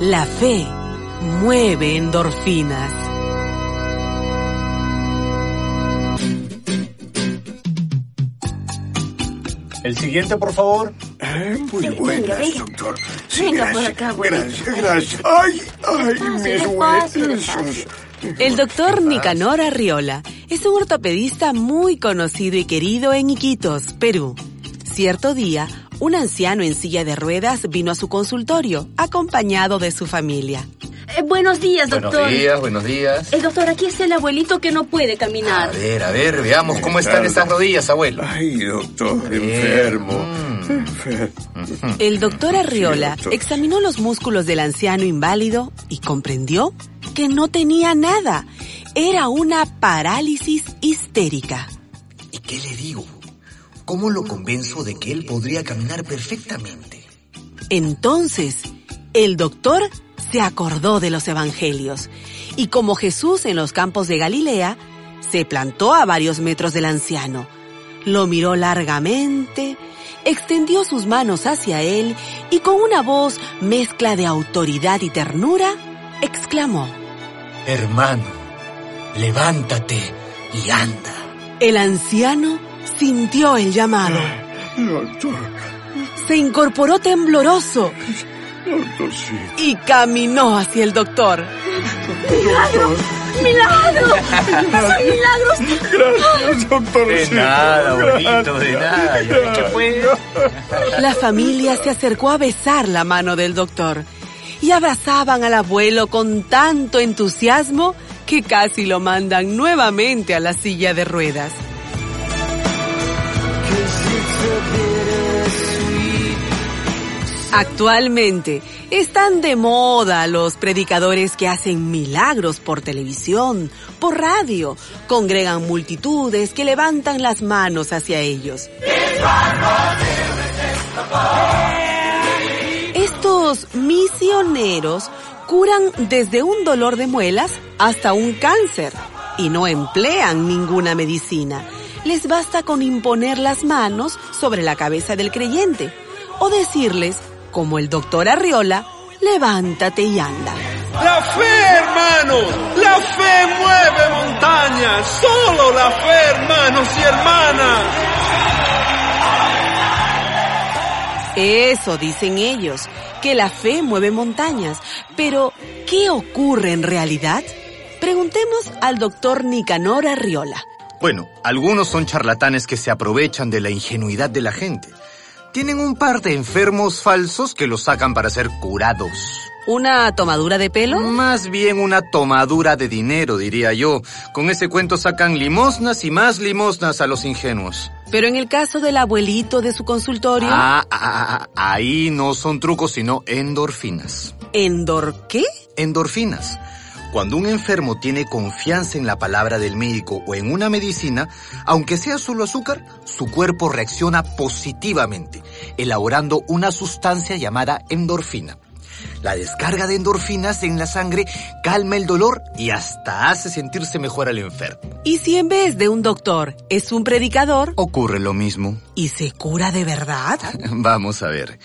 La fe mueve endorfinas. El siguiente, por favor. Eh, muy buenas, venga. doctor. Sí, Venga por gracias, acá. Gracias, gracias. Ay, ay, huesos. El doctor Nicanor Arriola es un ortopedista muy conocido y querido en Iquitos, Perú. Cierto día, un anciano en silla de ruedas vino a su consultorio, acompañado de su familia. Eh, buenos días, doctor. Buenos días, buenos días. Eh, doctor, aquí está el abuelito que no puede A caminar. ver, a ver, veamos cómo están esas rodillas, abuelo. Ay, doctor, enfermo. Mm. Enfermo. El doctor Arriola doctor. examinó los músculos del anciano inválido y comprendió que no tenía nada. Era una parálisis histérica. ¿Y qué le digo? ¿Cómo lo convenzo de que él podría caminar perfectamente? Entonces, el doctor se acordó de los evangelios y como Jesús en los campos de Galilea, se plantó a varios metros del anciano, lo miró largamente, extendió sus manos hacia él y con una voz mezcla de autoridad y ternura, exclamó. Hermano, levántate y anda. El anciano sintió el llamado, Doctor, se incorporó tembloroso doctor, sí. y caminó hacia el doctor. ¡Milagro! ¡Milagro! ¡Son milagros! Gracias, doctor. De nada, abuelito, de nada. Fue. La familia se acercó a besar la mano del doctor y abrazaban al abuelo con tanto entusiasmo que casi lo mandan nuevamente a la silla de ruedas. Actualmente están de moda los predicadores que hacen milagros por televisión, por radio, congregan multitudes que levantan las manos hacia ellos. Estos misioneros curan desde un dolor de muelas hasta un cáncer y no emplean ninguna medicina. Les basta con imponer las manos sobre la cabeza del creyente o decirles, como el doctor Arriola, levántate y anda. La fe, hermanos, la fe mueve montañas, solo la fe, hermanos y hermanas. Eso dicen ellos, que la fe mueve montañas. Pero, ¿qué ocurre en realidad? Preguntemos al doctor Nicanor Arriola. Bueno, algunos son charlatanes que se aprovechan de la ingenuidad de la gente. Tienen un par de enfermos falsos que los sacan para ser curados. ¿Una tomadura de pelo? Más bien una tomadura de dinero, diría yo. Con ese cuento sacan limosnas y más limosnas a los ingenuos. Pero en el caso del abuelito de su consultorio, Ah, ah, ah, ahí no son trucos, sino endorfinas. ¿Endor qué? Endorfinas. Cuando un enfermo tiene confianza en la palabra del médico o en una medicina, aunque sea solo azúcar, su cuerpo reacciona positivamente, elaborando una sustancia llamada endorfina. La descarga de endorfinas en la sangre calma el dolor y hasta hace sentirse mejor al enfermo. ¿Y si en vez de un doctor es un predicador Ocurre lo mismo. y se cura de verdad? Vamos a ver.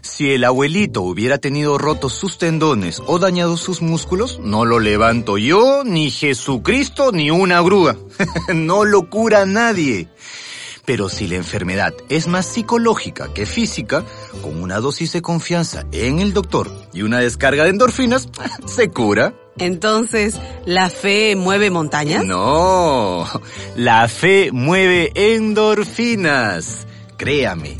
Si el abuelito hubiera tenido rotos sus tendones o dañado sus músculos, no lo levanto yo, ni Jesucristo, ni una grúa. no lo cura nadie. Pero si la enfermedad es más psicológica que física, con una dosis de confianza en el doctor y una descarga de endorfinas, se cura. Entonces, ¿la fe mueve montañas? No, la fe mueve endorfinas. Créame,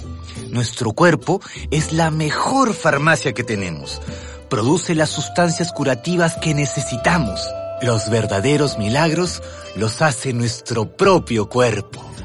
nuestro cuerpo es la mejor farmacia que tenemos. Produce las sustancias curativas que necesitamos. Los verdaderos milagros los hace nuestro propio cuerpo.